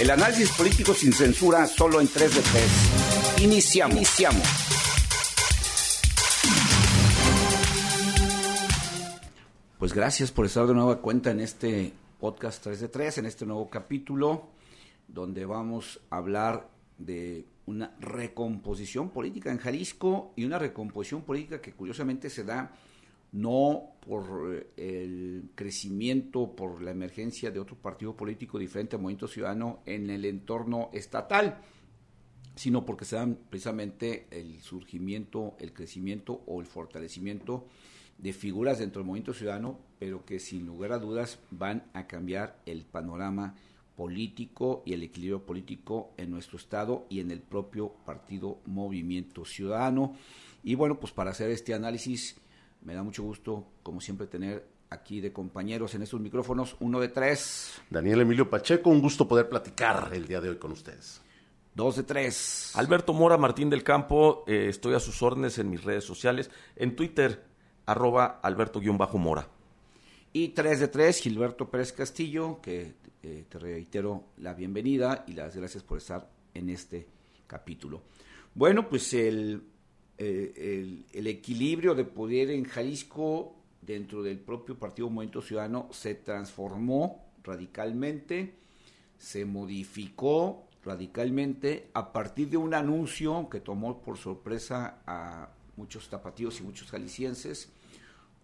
El análisis político sin censura solo en 3 de 3. Iniciamos. Iniciamos. Pues gracias por estar de nueva cuenta en este podcast 3 de 3, en este nuevo capítulo, donde vamos a hablar de una recomposición política en Jalisco y una recomposición política que curiosamente se da no por eh, el crecimiento, por la emergencia de otro partido político diferente al Movimiento Ciudadano en el entorno estatal, sino porque se dan precisamente el surgimiento, el crecimiento o el fortalecimiento de figuras dentro del Movimiento Ciudadano, pero que sin lugar a dudas van a cambiar el panorama político y el equilibrio político en nuestro estado y en el propio partido Movimiento Ciudadano. Y bueno, pues para hacer este análisis me da mucho gusto, como siempre, tener aquí de compañeros en estos micrófonos, uno de tres. Daniel Emilio Pacheco, un gusto poder platicar el día de hoy con ustedes. Dos de tres. Alberto Mora Martín del Campo, eh, estoy a sus órdenes en mis redes sociales, en Twitter, arroba Alberto-Mora. Y tres de tres, Gilberto Pérez Castillo, que eh, te reitero la bienvenida y las gracias por estar en este capítulo. Bueno, pues el eh, el, equilibrio de poder en Jalisco dentro del propio Partido Movimiento Ciudadano se transformó radicalmente, se modificó radicalmente a partir de un anuncio que tomó por sorpresa a muchos tapatíos y muchos jaliscienses,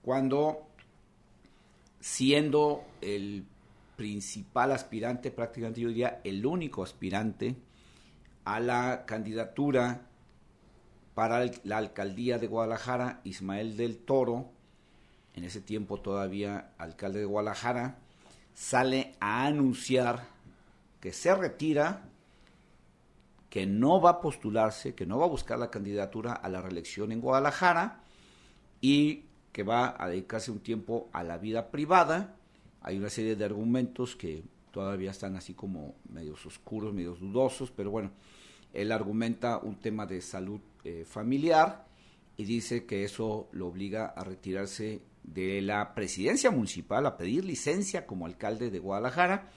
cuando siendo el principal aspirante, prácticamente yo diría el único aspirante a la candidatura para la alcaldía de Guadalajara, Ismael del Toro, en ese tiempo todavía alcalde de Guadalajara, sale a anunciar que se retira, que no va a postularse, que no va a buscar la candidatura a la reelección en Guadalajara y que va a dedicarse un tiempo a la vida privada. Hay una serie de argumentos que todavía están así como medios oscuros, medios dudosos, pero bueno, él argumenta un tema de salud eh, familiar y dice que eso lo obliga a retirarse de la presidencia municipal, a pedir licencia como alcalde de Guadalajara,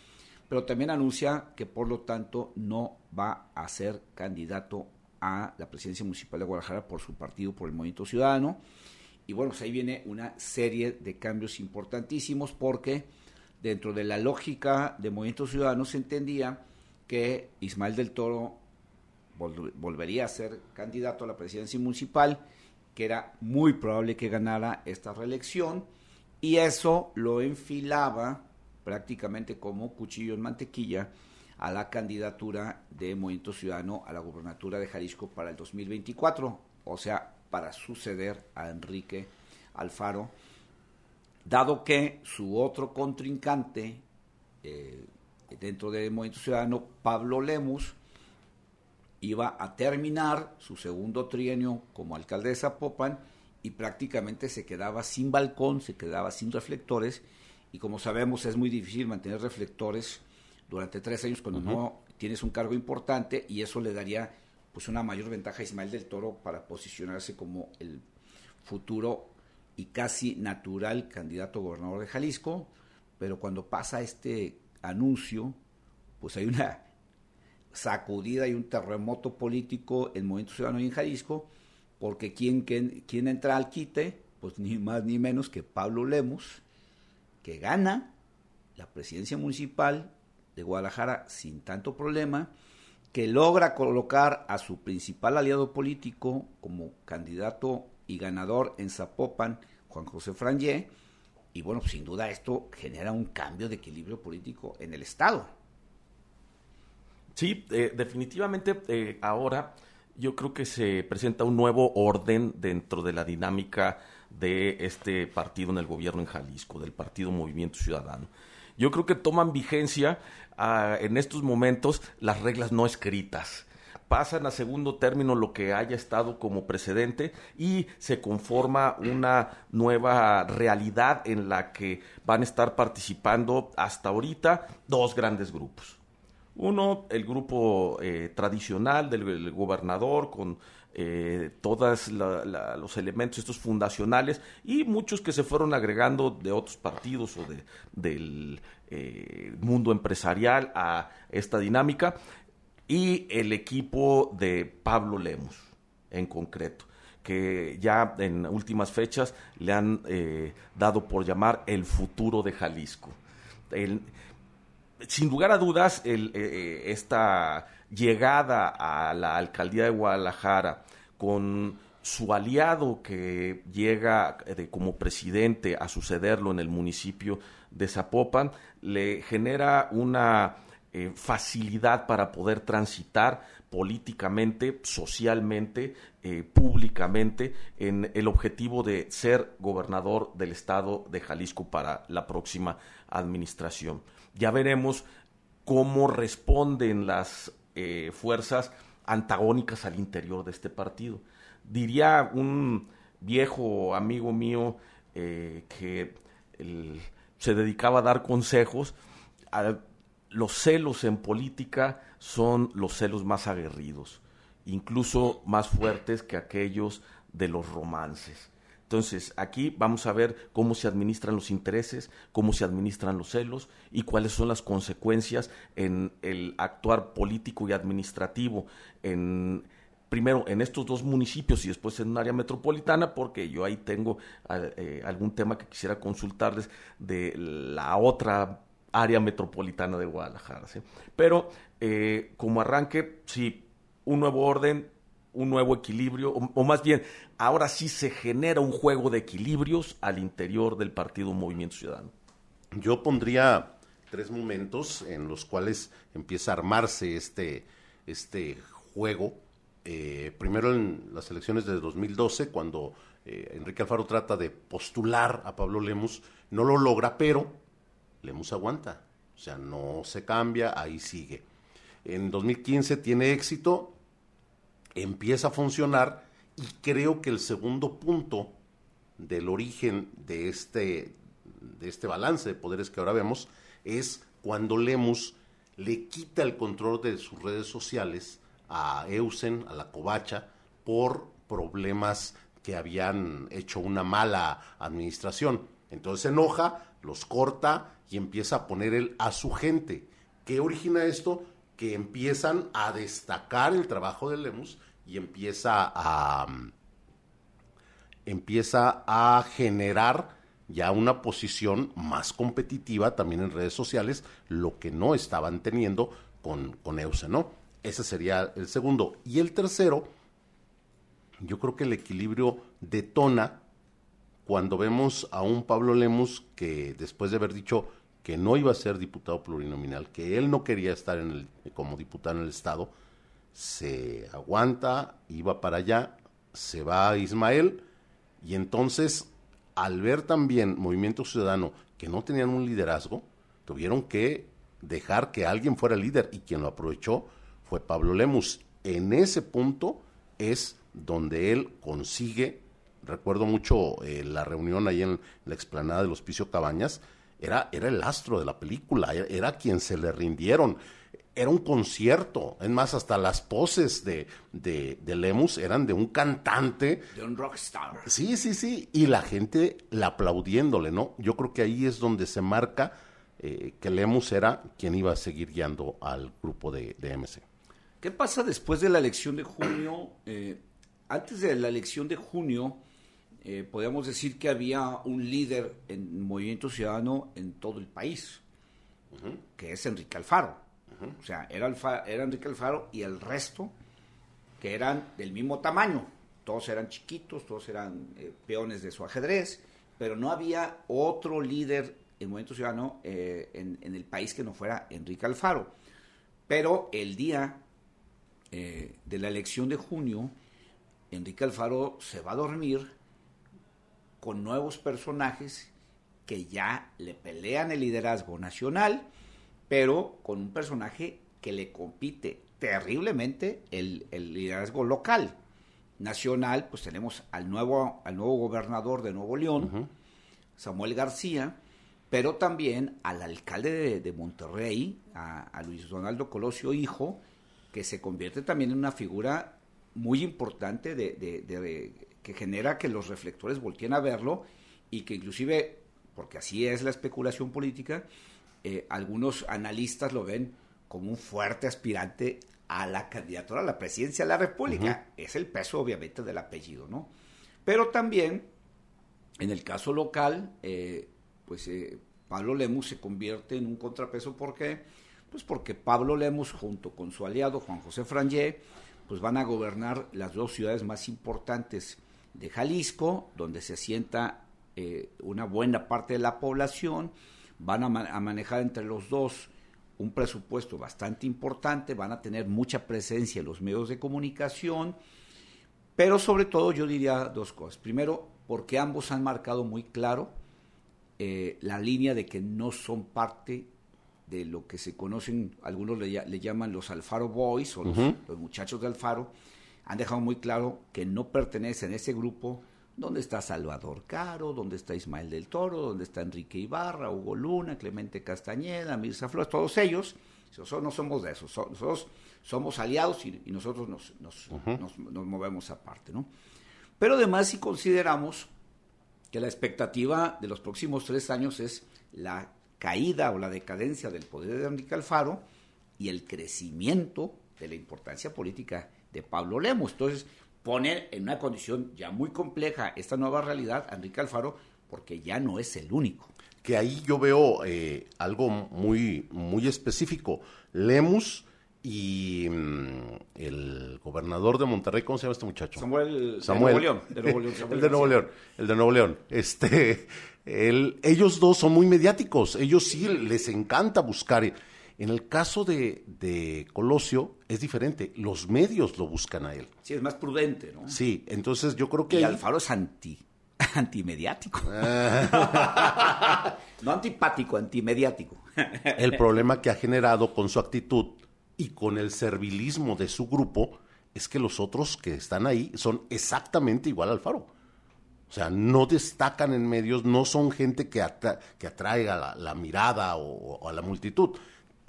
pero también anuncia que por lo tanto no va a ser candidato a la presidencia municipal de Guadalajara por su partido, por el Movimiento Ciudadano. Y bueno, pues ahí viene una serie de cambios importantísimos porque dentro de la lógica de Movimiento Ciudadano se entendía que Ismael del Toro volvería a ser candidato a la presidencia municipal, que era muy probable que ganara esta reelección, y eso lo enfilaba prácticamente como cuchillo en mantequilla a la candidatura de Movimiento Ciudadano a la gubernatura de Jalisco para el 2024, o sea, para suceder a Enrique Alfaro, dado que su otro contrincante eh, dentro de Movimiento Ciudadano, Pablo Lemus, iba a terminar su segundo trienio como alcalde de Zapopan y prácticamente se quedaba sin balcón, se quedaba sin reflectores. Y como sabemos es muy difícil mantener reflectores durante tres años cuando no tienes un cargo importante y eso le daría pues una mayor ventaja a Ismael del Toro para posicionarse como el futuro y casi natural candidato a gobernador de Jalisco, pero cuando pasa este anuncio, pues hay una sacudida y un terremoto político en Movimiento Ciudadano y en Jalisco, porque quien, quien, entra al quite, pues ni más ni menos que Pablo Lemos, que gana la presidencia municipal de Guadalajara sin tanto problema, que logra colocar a su principal aliado político como candidato y ganador en Zapopan, Juan José Frangé, y bueno, sin duda esto genera un cambio de equilibrio político en el Estado. Sí, eh, definitivamente eh, ahora yo creo que se presenta un nuevo orden dentro de la dinámica de este partido en el gobierno en Jalisco, del partido Movimiento Ciudadano. Yo creo que toman vigencia ah, en estos momentos las reglas no escritas. Pasan a segundo término lo que haya estado como precedente y se conforma una nueva realidad en la que van a estar participando hasta ahorita dos grandes grupos uno, el grupo eh, tradicional del, gobernador con eh, todos los elementos estos fundacionales y muchos que se fueron agregando de otros partidos o de, del eh, mundo empresarial a esta dinámica y el equipo de Pablo Lemus en concreto que ya en últimas fechas le han eh, dado por llamar el futuro de Jalisco. Sin lugar a dudas, esta llegada a la alcaldía de Guadalajara con su aliado que llega eh, como presidente a sucederlo en el municipio de Zapopan, le genera una eh, facilidad para poder transitar políticamente, socialmente, eh, públicamente, en el objetivo de ser gobernador del estado de Jalisco para la próxima administración. Ya veremos cómo responden las fuerzas antagónicas al interior de este partido. Diría un viejo amigo mío eh, que se dedicaba a dar consejos, los celos en política son los celos más aguerridos, incluso más fuertes que aquellos de los romances. Entonces, aquí vamos a ver cómo se administran los intereses, cómo se administran los celos y cuáles son las consecuencias en el actuar político y administrativo en primero en estos dos municipios y después en un área metropolitana, porque yo ahí tengo eh, algún tema que quisiera consultarles de la otra área metropolitana de Guadalajara. Pero eh, como arranque, sí, un nuevo orden, un nuevo equilibrio, o, más bien, ahora sí se genera un juego de equilibrios al interior del Partido Movimiento Ciudadano. Yo pondría tres momentos en los cuales empieza a armarse este, este juego. Eh, primero en las elecciones de 2012, cuando eh, Enrique Alfaro trata de postular a Pablo Lemus, no lo logra, pero Lemus aguanta. O sea, no se cambia, ahí sigue. En 2015 tiene éxito, empieza a funcionar y creo que el segundo punto del origen de este, de este balance de poderes que ahora vemos es cuando Lemus le quita el control de sus redes sociales a Eusen, a la Covacha, por problemas que habían hecho una mala administración. Entonces se enoja, los corta y empieza a poner él a su gente. ¿Qué origina esto? Que empiezan a destacar el trabajo de Lemus y empieza a empieza a generar ya una posición más competitiva también en redes sociales, lo que no estaban teniendo con, con Euse, ¿no? Ese sería el segundo. Y el tercero, yo creo que el equilibrio detona cuando vemos a un Pablo Lemus que después de haber dicho que no iba a ser diputado plurinominal, que él no quería estar en como diputado en el Estado, se aguanta, iba para allá, se va a Ismael y entonces al ver también Movimiento Ciudadano que no tenían un liderazgo, tuvieron que dejar que alguien fuera líder y quien lo aprovechó fue Pablo Lemus. En ese punto es donde él consigue, recuerdo mucho eh, la reunión ahí en la explanada del Hospicio Cabañas, era, era el astro de la película, era quien se le rindieron era un concierto. Es más, hasta las poses de, de, Lemus eran de un cantante. De un rockstar. Sí, sí, sí. Y la gente la aplaudiéndole, ¿no? Yo creo que ahí es donde se marca eh, que Lemus era quien iba a seguir guiando al grupo de, de MC. ¿Qué pasa después de la elección de junio? Eh, antes de la elección de junio, eh, podríamos decir que había un líder en Movimiento Ciudadano en todo el país, que es Enrique Alfaro. O sea, era, Enrique Alfaro y el resto que eran del mismo tamaño. Todos eran chiquitos, todos eran eh, peones de su ajedrez, pero no había otro líder en Movimiento Ciudadano eh, en, el país que no fuera Enrique Alfaro. Pero el día eh, de la elección de junio, Enrique Alfaro se va a dormir con nuevos personajes que ya le pelean el liderazgo nacional pero con un personaje que le compite terriblemente el, liderazgo local. Nacional, pues tenemos al nuevo, al nuevo gobernador de Nuevo León, Samuel García, pero también al alcalde de, Monterrey, a, Luis Donaldo Colosio Hijo, que se convierte también en una figura muy importante de, que genera que los reflectores volteen a verlo y que inclusive, porque así es la especulación política, eh, algunos analistas lo ven como un fuerte aspirante a la candidatura a la presidencia de la República. Es el peso, obviamente, del apellido, ¿no? Pero también, en el caso local, eh, pues eh, Pablo Lemus se convierte en un contrapeso. ¿Por qué? Pues porque Pablo Lemus, junto con su aliado Juan José Frangé, pues van a gobernar las dos ciudades más importantes de Jalisco, donde se asienta eh, una buena parte de la población, van a, manejar entre los dos un presupuesto bastante importante, van a tener mucha presencia en los medios de comunicación, pero sobre todo yo diría dos cosas. Primero, porque ambos han marcado muy claro eh, la línea de que no son parte de lo que se conocen, algunos le, llaman los Alfaro Boys o los, muchachos de Alfaro, han dejado muy claro que no pertenecen a ese grupo donde está Salvador Caro, donde está Ismael del Toro, donde está Enrique Ibarra, Hugo Luna, Clemente Castañeda, Mirza Flores, todos ellos, nosotros no somos de esos, nosotros somos aliados y, nosotros nos, nos, nos, movemos aparte, ¿no? Pero además si consideramos que la expectativa de los próximos tres años es la caída o la decadencia del poder de Enrique Alfaro y el crecimiento de la importancia política de Pablo Lemos. Entonces, pone en una condición ya muy compleja esta nueva realidad a Enrique Alfaro porque ya no es el único. Que ahí yo veo eh, algo muy, muy específico. Lemus y mm, el gobernador de Monterrey, ¿cómo se llama este muchacho? Samuel, Samuel. De Nuevo León. De Nuevo León el de Nuevo León. El de Nuevo León. Este, ellos dos son muy mediáticos, ellos sí les encanta buscar. En el caso de, Colosio es diferente, los medios lo buscan a él. Sí, es más prudente, ¿no? Sí, entonces yo creo que... Y Alfaro es anti, antimediático. no antipático, antimediático. el problema que ha generado con su actitud y con el servilismo de su grupo es que los otros que están ahí son exactamente igual a Alfaro. O sea, no destacan en medios, no son gente que, que atraiga la, mirada o, a la multitud.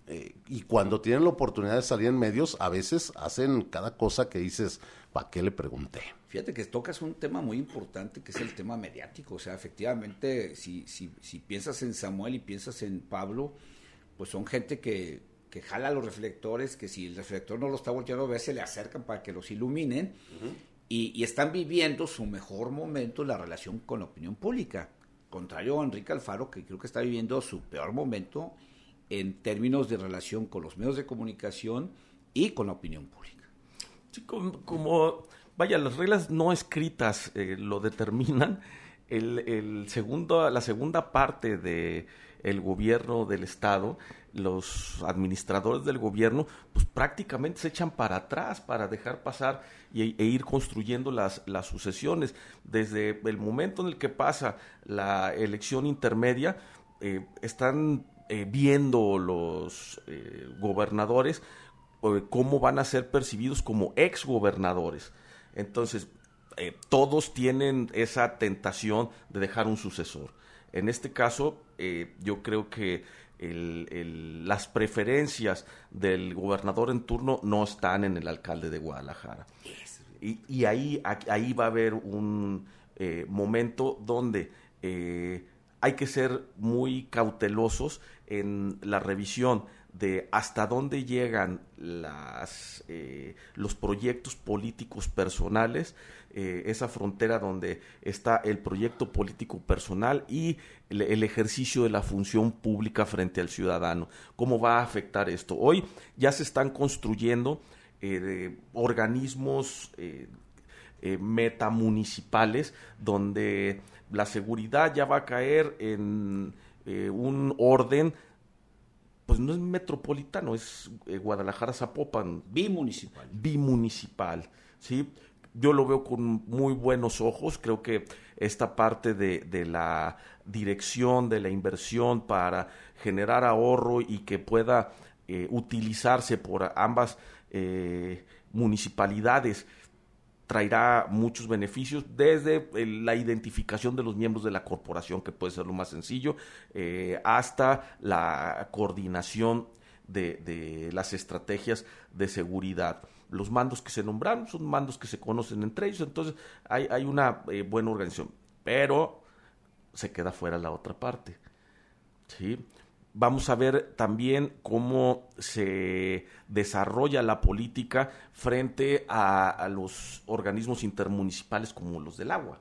Eh, y cuando tienen la oportunidad de salir en medios, a veces hacen cada cosa que dices, ¿para qué le pregunté? Fíjate que tocas un tema muy importante que es el tema mediático. O sea, efectivamente, si, si, si piensas en Samuel y piensas en Pablo, pues son gente que, que jala los reflectores, que si el reflector no lo está volteando a ver, se le acercan para que los iluminen y, están viviendo su mejor momento en la relación con la opinión pública. Contrario a Enrique Alfaro, que creo que está viviendo su peor momento en términos de relación con los medios de comunicación y con la opinión pública. Sí, como, vaya, las reglas no escritas eh, lo determinan. El, el, segundo, la segunda parte de el gobierno del estado los administradores del gobierno pues prácticamente se echan para atrás para dejar pasar y, e ir construyendo las, las sucesiones. Desde el momento en el que pasa la elección intermedia, eh, están eh, viendo los eh, gobernadores cómo van a ser percibidos como ex gobernadores. Entonces, todos tienen esa tentación de dejar un sucesor. En este caso, yo creo que las preferencias del gobernador en turno no están en el alcalde de Guadalajara. Y, ahí, ahí va a haber un eh, momento donde eh, hay que ser muy cautelosos en la revisión de hasta dónde llegan las, eh, los proyectos políticos personales, eh, esa frontera donde está el proyecto político personal y el, ejercicio de la función pública frente al ciudadano. ¿Cómo va a afectar esto? Hoy ya se están construyendo eh, organismos metamunicipales donde la seguridad ya va a caer en un orden pues no es metropolitano, es eh, Guadalajara Zapopan. Bimunicipal. Bimunicipal, ¿sí? Yo lo veo con muy buenos ojos, creo que esta parte de, de la dirección, de la inversión para generar ahorro y que pueda eh, utilizarse por ambas eh, municipalidades traerá muchos beneficios desde la identificación de los miembros de la corporación, que puede ser lo más sencillo, eh, hasta la coordinación de, las estrategias de seguridad. Los mandos que se nombraron son mandos que se conocen entre ellos, entonces hay, hay una eh, buena organización, pero se queda fuera la otra parte. ¿sí? Vamos a ver también cómo se desarrolla la política frente a los organismos intermunicipales como los del agua.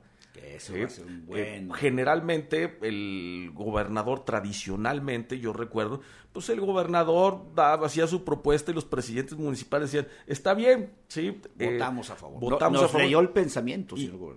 Eso va a ser un buen... generalmente el gobernador tradicionalmente, yo recuerdo, pues el gobernador daba, hacía su propuesta y los presidentes municipales decían, está bien, sí. Eh, votamos a favor. Votamos a favor. leyó el pensamiento,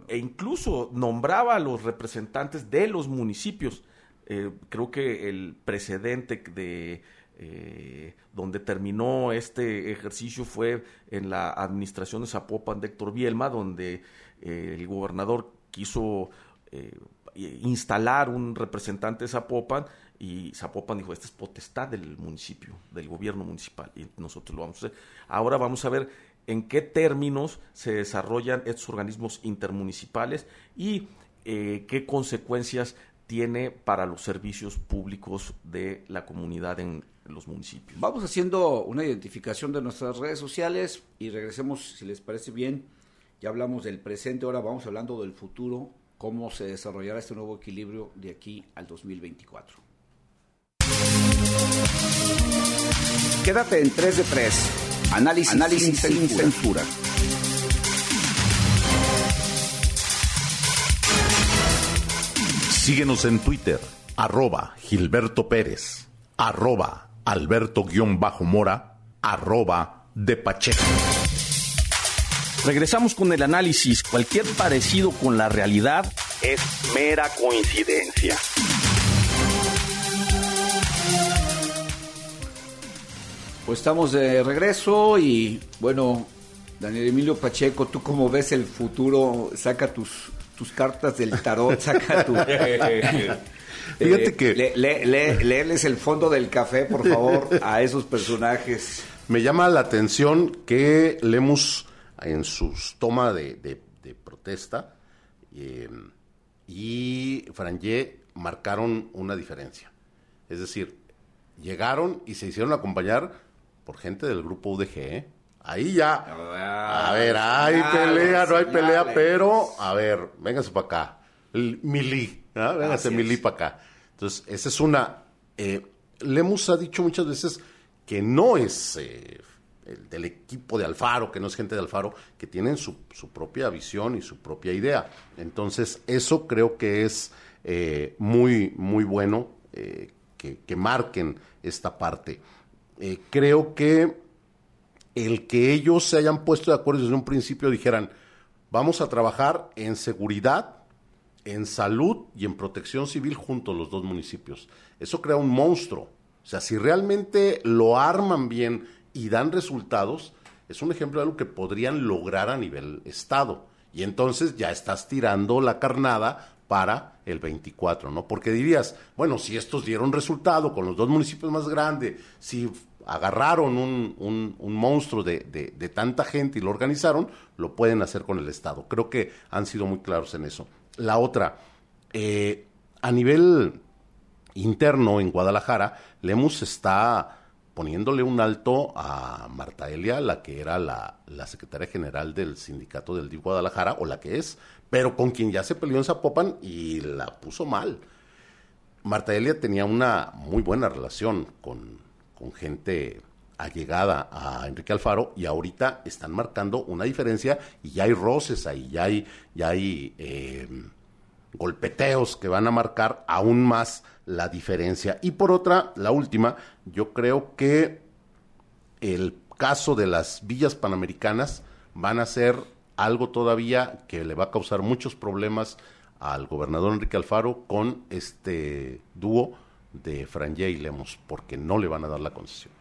E incluso nombraba a los representantes de los municipios. Eh, creo que el precedente de... Eh, donde terminó este ejercicio fue en la administración de Zapopan de Héctor Bielma, donde el gobernador quiso eh, instalar un representante de Zapopan y Zapopan dijo, esta es potestad del municipio, del gobierno municipal, y nosotros lo vamos a hacer. Ahora vamos a ver en qué términos se desarrollan estos organismos intermunicipales y eh, qué consecuencias tiene para los servicios públicos de la comunidad en los municipios. Vamos haciendo una identificación de nuestras redes sociales y regresemos, si les parece bien, ya hablamos del presente, ahora vamos hablando del futuro, cómo se desarrollará este nuevo equilibrio de aquí al 2024. Quédate en 3 de 3. Análisis, Análisis sin, censura. Síguenos en Twitter, arroba Gilberto Pérez, arroba Alberto-Mora, arroba de Pacheco. Regresamos con el análisis. Cualquier parecido con la realidad es mera coincidencia. Pues estamos de regreso y bueno, Daniel Emilio Pacheco, ¿tú cómo ves el futuro? Saca tus, tus cartas del tarot, saca tu... Fíjate eh, que... Le, el fondo del café, por favor, a esos personajes. Me llama la atención que Lemus en sus toma de, protesta em, y Frangé marcaron una diferencia. Es decir, llegaron y se hicieron acompañar por gente del grupo UDG. Ahí ya. a ver, hay pelea, no hay pelea, pero a ver, véngase para acá. Mili, ¿ah? véngase Mili para acá. Entonces, esa es una. Eh, Lemus ha dicho muchas veces que no es eh, del equipo de Alfaro, que no es gente de Alfaro, que tienen su, propia visión y su propia idea. Entonces, eso creo que es eh, muy, muy bueno eh, que, marquen esta parte. Creo que el que ellos se hayan puesto de acuerdo desde un principio dijeran, vamos a trabajar en seguridad, en salud y en protección civil junto a los dos municipios. Eso crea un monstruo. O sea, si realmente lo arman bien y dan resultados, es un ejemplo de algo que podrían lograr a nivel Estado. Y entonces ya estás tirando la carnada para el 24, ¿no? Porque dirías, bueno, si estos dieron resultado con los dos municipios más grandes, si agarraron un, un, monstruo de, de, tanta gente y lo organizaron, lo pueden hacer con el Estado. Creo que han sido muy claros en eso. La otra, eh, a nivel interno en Guadalajara, Lemus está poniéndole un alto a Marta Elia, la que era la, secretaria general del sindicato del DIF Guadalajara, o la que es, pero con quien ya se peleó en Zapopan y la puso mal. Marta Elia tenía una muy buena relación con, gente allegada a Enrique Alfaro y ahorita están marcando una diferencia y ya hay roces ahí, ya hay, ya hay eh, golpeteos que van a marcar aún más la diferencia. Y por otra, la última, yo creo que el caso de las villas panamericanas van a ser algo todavía que le va a causar muchos problemas al gobernador Enrique Alfaro con este dúo de Franje y Lemos, porque no le van a dar la concesión.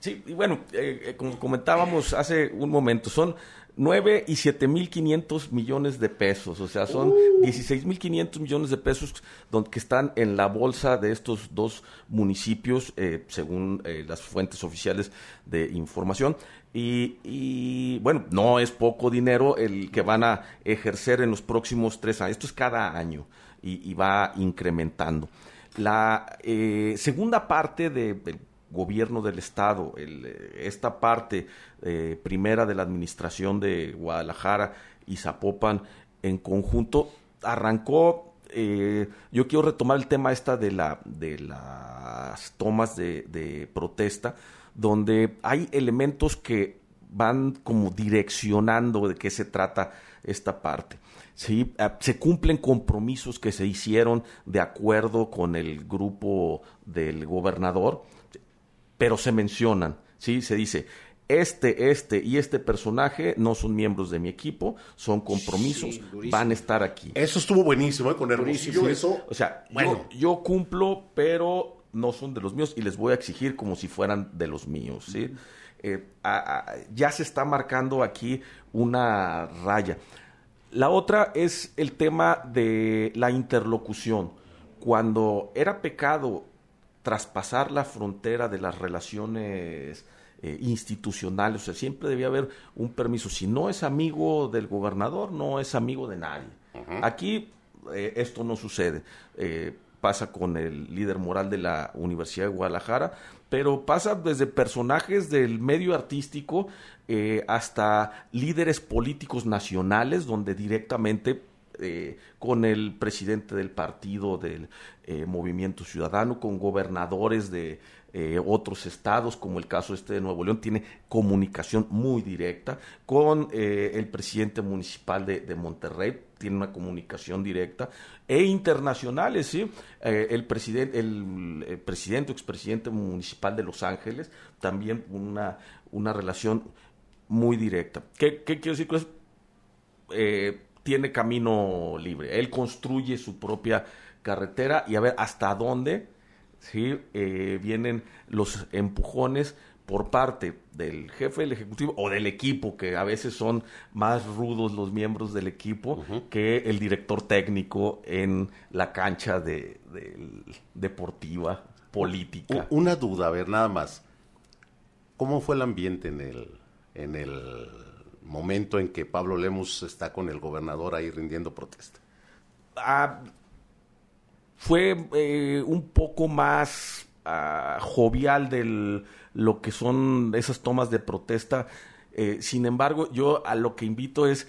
Sí, y bueno, eh, eh, como comentábamos hace un momento, son 9 y 7 mil 500 millones de pesos, o sea, son 16 uh. mil 500 millones de pesos que están en la bolsa de estos dos municipios, eh, según eh, las fuentes oficiales de información. Y, bueno, no es poco dinero el que van a ejercer en los próximos tres años. Esto es cada año y, va incrementando. La eh, segunda parte del gobierno del estado, esta parte primera de la administración de Guadalajara y Zapopan en conjunto arrancó eh, yo quiero retomar el tema esta de, la, de las tomas de, protesta, donde hay elementos que van como direccionando de qué se trata esta parte. ¿Sí? Ah, se cumplen compromisos que se hicieron de acuerdo con el grupo del gobernador, pero se mencionan, ¿sí? se dice, este, este y este personaje no son miembros de mi equipo, son compromisos, van a estar aquí. Eso estuvo buenísimo, ¿eh? con Hermosillo, eso. O sea, bueno. yo, cumplo, pero no son de los míos y les voy a exigir como si fueran de los míos, ¿sí? Eh, ya se está marcando aquí una raya. La otra es el tema de la interlocución. Cuando era pecado traspasar la frontera de las relaciones eh, institucionales, o sea, siempre debía haber un permiso. Si no es amigo del gobernador, no es amigo de nadie. Aquí eh, esto no sucede. Eh, pasa con el líder moral de la Universidad de Guadalajara, pero pasa desde personajes del medio artístico hasta líderes políticos nacionales, donde directamente con el presidente del partido del Movimiento Ciudadano, con gobernadores de eh, otros estados, como el caso este de Nuevo León, tiene comunicación muy directa con eh, el presidente municipal de, Monterrey, tiene una comunicación directa, e internacionales, ¿sí? Eh, el, presidente, el, presidente o expresidente municipal de Los Ángeles, también una, una relación muy directa. ¿Qué, quiero decir eso? Tiene camino libre, él construye su propia carretera y a ver hasta dónde ¿sí? Eh, vienen los empujones por parte del jefe del Ejecutivo o del equipo, que a veces son más rudos los miembros del equipo que el director técnico en la cancha de, deportiva, política. Una duda, a ver, nada más. ¿Cómo fue el ambiente en el, en el momento en que Pablo Lemus está con el gobernador ahí rindiendo protesta? Ah, fue eh, un poco más ah, jovial de lo que son esas tomas de protesta. Eh, sin embargo, yo a lo que invito es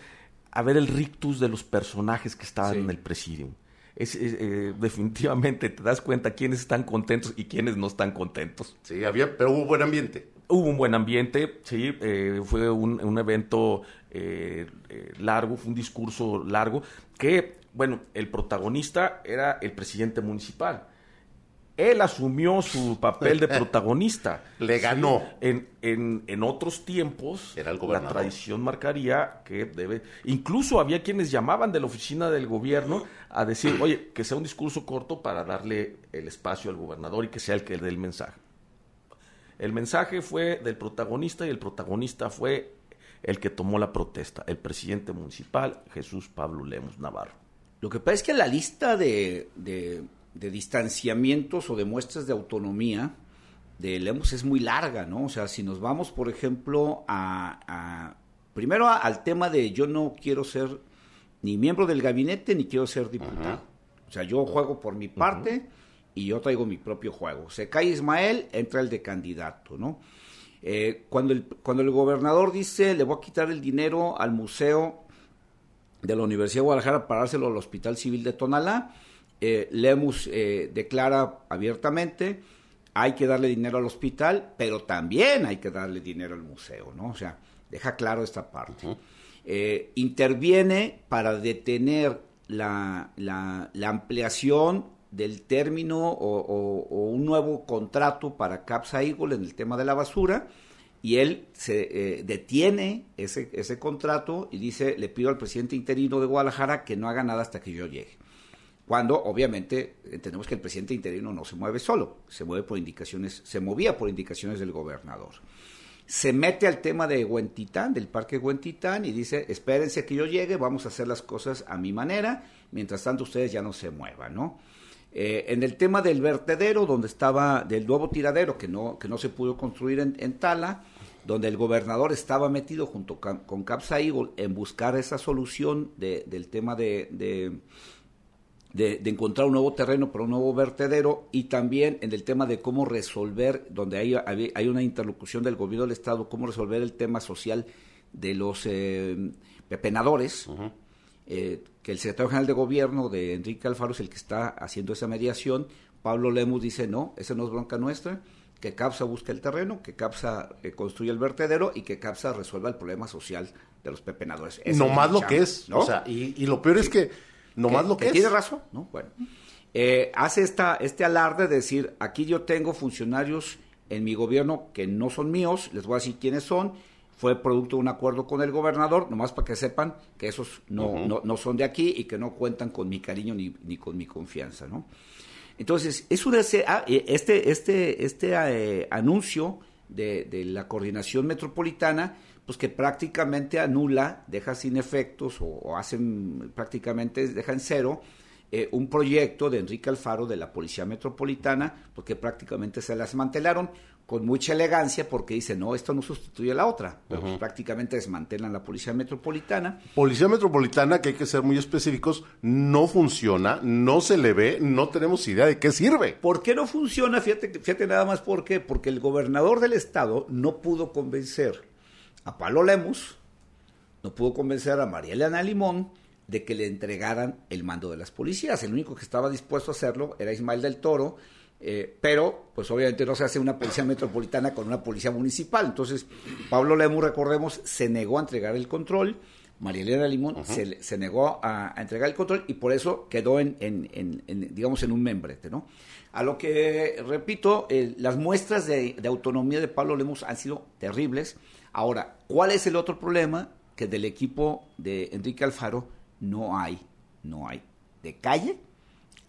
a ver el rictus de los personajes que estaban en el presidium. Es, eh, definitivamente te das cuenta quiénes están contentos y quiénes no están contentos. Sí, había, pero hubo buen ambiente. Hubo un buen ambiente, sí, fue un, un evento largo, fue un discurso largo que bueno, el protagonista era el presidente municipal. Él asumió su papel de protagonista. Le ganó. En, en, otros tiempos, la tradición marcaría que debe. Incluso había quienes llamaban de la oficina del gobierno a decir, oye, que sea un discurso corto para darle el espacio al gobernador y que sea el que dé el mensaje. El mensaje fue del protagonista y el protagonista fue el que tomó la protesta, el presidente municipal Jesús Pablo Lemos Navarro. Lo que pasa es que la lista de, distanciamientos o de muestras de autonomía de Lemos es muy larga, ¿no? O sea, si nos vamos, por ejemplo, a, primero al tema de yo no quiero ser ni miembro del gabinete ni quiero ser diputado. O sea, yo juego por mi parte y yo traigo mi propio juego. Se cae Ismael, entra el de candidato, ¿no? Eh, cuando, el, cuando el gobernador dice le voy a quitar el dinero al museo de la Universidad de Guadalajara para dárselo al Hospital Civil de Tonalá. Eh, Lemus eh, declara abiertamente, hay que darle dinero al hospital, pero también hay que darle dinero al museo, ¿no? O sea, deja claro esta parte. Eh, interviene para detener la, la, ampliación del término o, un nuevo contrato para Capsa Eagle en el tema de la basura y él se eh, detiene ese, ese contrato y dice, le pido al presidente interino de Guadalajara que no haga nada hasta que yo llegue. Cuando obviamente entendemos que el presidente interino no se mueve solo, se mueve por indicaciones, se movía por indicaciones del gobernador. Se mete al tema de Huentitán, del parque Huentitán, y dice, espérense que yo llegue, vamos a hacer las cosas a mi manera, mientras tanto ustedes ya no se muevan, ¿no? Eh, en el tema del vertedero, donde estaba, del nuevo tiradero que no, que no se pudo construir en, Tala, donde el gobernador estaba metido junto con, Capsa Eagle en buscar esa solución del tema de, de, encontrar un nuevo terreno para un nuevo vertedero y también en el tema de cómo resolver, donde hay, hay una interlocución del gobierno del Estado, cómo resolver el tema social de los eh, pepenadores, eh, que el secretario general de gobierno de Enrique Alfaro es el que está haciendo esa mediación. Pablo Lemus dice, no, esa no es bronca nuestra, que CAPSA busque el terreno, que CAPSA eh, construya el vertedero y que CAPSA resuelva el problema social de los pepenadores. no más lo que es, ¿no? O sea, y, lo peor es que no más lo que, que tiene razón, ¿no? Bueno, eh, hace esta, este alarde de decir, aquí yo tengo funcionarios en mi gobierno que no son míos, les voy a decir quiénes son, fue producto de un acuerdo con el gobernador, nomás para que sepan que esos no, no, no, son de aquí y que no cuentan con mi cariño ni, ni con mi confianza, ¿no? Entonces, es una, ah, eh, este, este, este eh, anuncio de, de, la coordinación metropolitana, pues que prácticamente anula, deja sin efectos o, hacen prácticamente, deja en cero eh, un proyecto de Enrique Alfaro de la Policía Metropolitana, porque prácticamente se la desmantelaron con mucha elegancia porque dice, no, esto no sustituye a la otra. Pues, prácticamente desmantelan la Policía Metropolitana. Policía Metropolitana, que hay que ser muy específicos, no funciona, no se le ve, no tenemos idea de qué sirve. ¿Por qué no funciona? Fíjate, fíjate nada más por qué. Porque el gobernador del estado no pudo convencer a Palo Lemus, no pudo convencer a María Elena Limón de que le entregaran el mando de las policías. El único que estaba dispuesto a hacerlo era Ismael del Toro, eh, pero pues obviamente no se hace una policía metropolitana con una policía municipal. Entonces, Pablo Lemus, recordemos, se negó a entregar el control, María Elena Limón se, negó a, entregar el control y por eso quedó en, digamos, en un membrete, ¿no? A lo que, repito, las muestras de, autonomía de Pablo Lemus han sido terribles. Ahora, ¿cuál es el otro problema? Que del equipo de Enrique Alfaro no hay, no hay de calle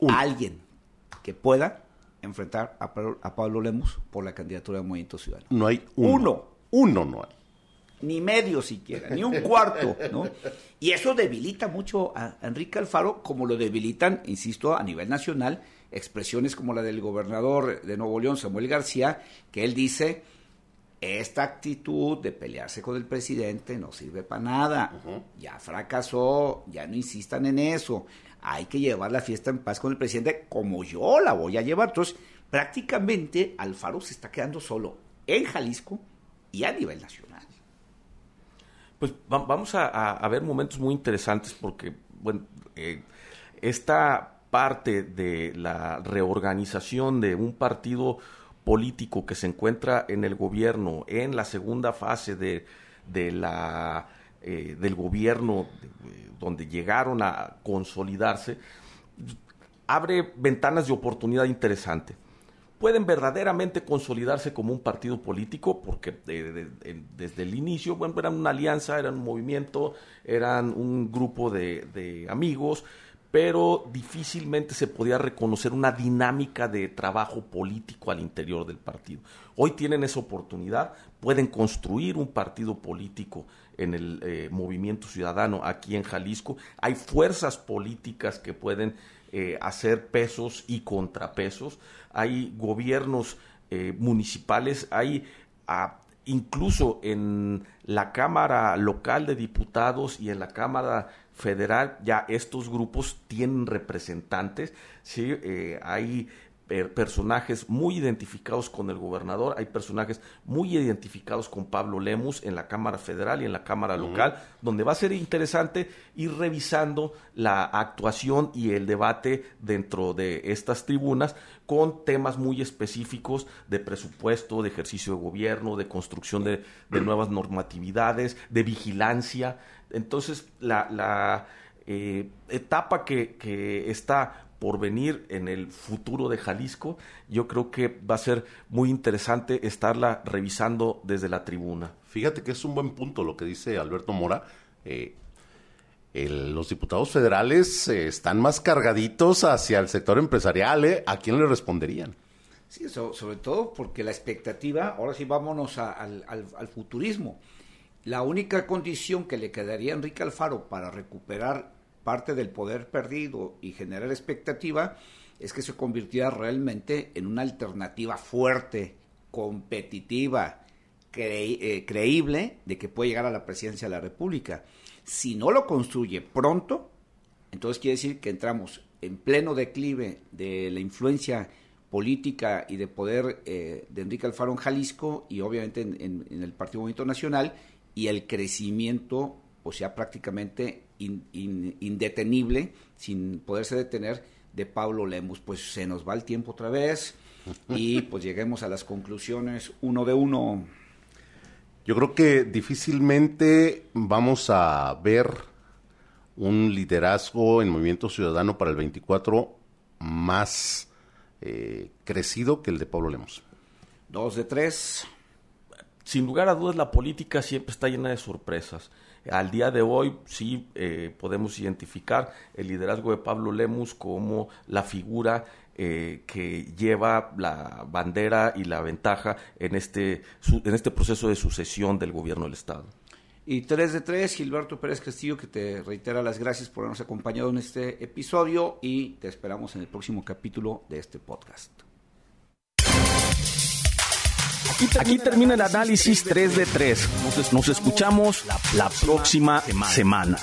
alguien que pueda enfrentar a Pablo, Lemus por la candidatura de Movimiento Ciudadano. No hay uno. Uno, no hay. Ni medio siquiera, ni un cuarto, ¿no? Y eso debilita mucho a Enrique Alfaro, como lo debilitan, insisto, a nivel nacional, expresiones como la del gobernador de Nuevo León, Samuel García, que él dice, esta actitud de pelearse con el presidente no sirve para nada, ya fracasó, ya no insistan en eso, hay que llevar la fiesta en paz con el presidente como yo la voy a llevar. Entonces, prácticamente Alfaro se está quedando solo en Jalisco y a nivel nacional. Pues vamos a, ver momentos muy interesantes porque, bueno, eh, esta parte de la reorganización de un partido político que se encuentra en el gobierno en la segunda fase de, de la eh, del gobierno donde llegaron a consolidarse, abre ventanas de oportunidad interesante. Pueden verdaderamente consolidarse como un partido político, porque desde el inicio, bueno, eran una alianza, eran un movimiento, eran un grupo de amigos, pero difícilmente se podía reconocer una dinámica de trabajo político al interior del partido. Hoy tienen esa oportunidad, pueden construir un partido político en el eh, movimiento ciudadano aquí en Jalisco. Hay fuerzas políticas que pueden eh, hacer pesos y contrapesos. Hay gobiernos eh, municipales, hay ah, incluso en la Cámara Local de Diputados y en la Cámara federal ya estos grupos tienen representantes, ¿sí? Eh, hay personajes muy identificados con el gobernador, hay personajes muy identificados con Pablo Lemus en la Cámara Federal y en la Cámara Local, donde va a ser interesante ir revisando la actuación y el debate dentro de estas tribunas con temas muy específicos de presupuesto, de ejercicio de gobierno, de construcción de, de nuevas normatividades, de vigilancia. Entonces, la, la eh, etapa que, que está por venir en el futuro de Jalisco, yo creo que va a ser muy interesante estarla revisando desde la tribuna. Fíjate que es un buen punto lo que dice Alberto Mora. Eh, los diputados federales eh, están más cargaditos hacia el sector empresarial. ¿A quién le responderían? Sí, sobre todo porque la expectativa, ahora sí vámonos al, al futurismo la única condición que le quedaría a Enrique Alfaro para recuperar parte del poder perdido y generar expectativa es que se convirtiera realmente en una alternativa fuerte, competitiva, eh, creíble de que puede llegar a la presidencia de la República. Si no lo construye pronto, entonces quiere decir que entramos en pleno declive de la influencia política y de poder eh, de Enrique Alfaro en Jalisco y obviamente en, el Partido Movimiento Nacional y el crecimiento pues ya prácticamente indetenible sin poderse detener de Pablo Lemus. Pues se nos va el tiempo otra vez y pues lleguemos a las conclusiones uno de uno. Yo creo que difícilmente vamos a ver un liderazgo en Movimiento Ciudadano para el 24 más eh, crecido que el de Pablo Lemos. Dos de tres. Sin lugar a dudas, la política siempre está llena de sorpresas. Al día de hoy sí eh, podemos identificar el liderazgo de Pablo Lemus como la figura eh, que lleva la bandera y la ventaja en este, en este proceso de sucesión del gobierno del Estado. Y 3 de 3, Gilberto Pérez Castillo, que te reitera las gracias por habernos acompañado en este episodio y te esperamos en el próximo capítulo de este podcast. Aquí, termina el análisis 3 de 3. Nos, escuchamos la próxima semana.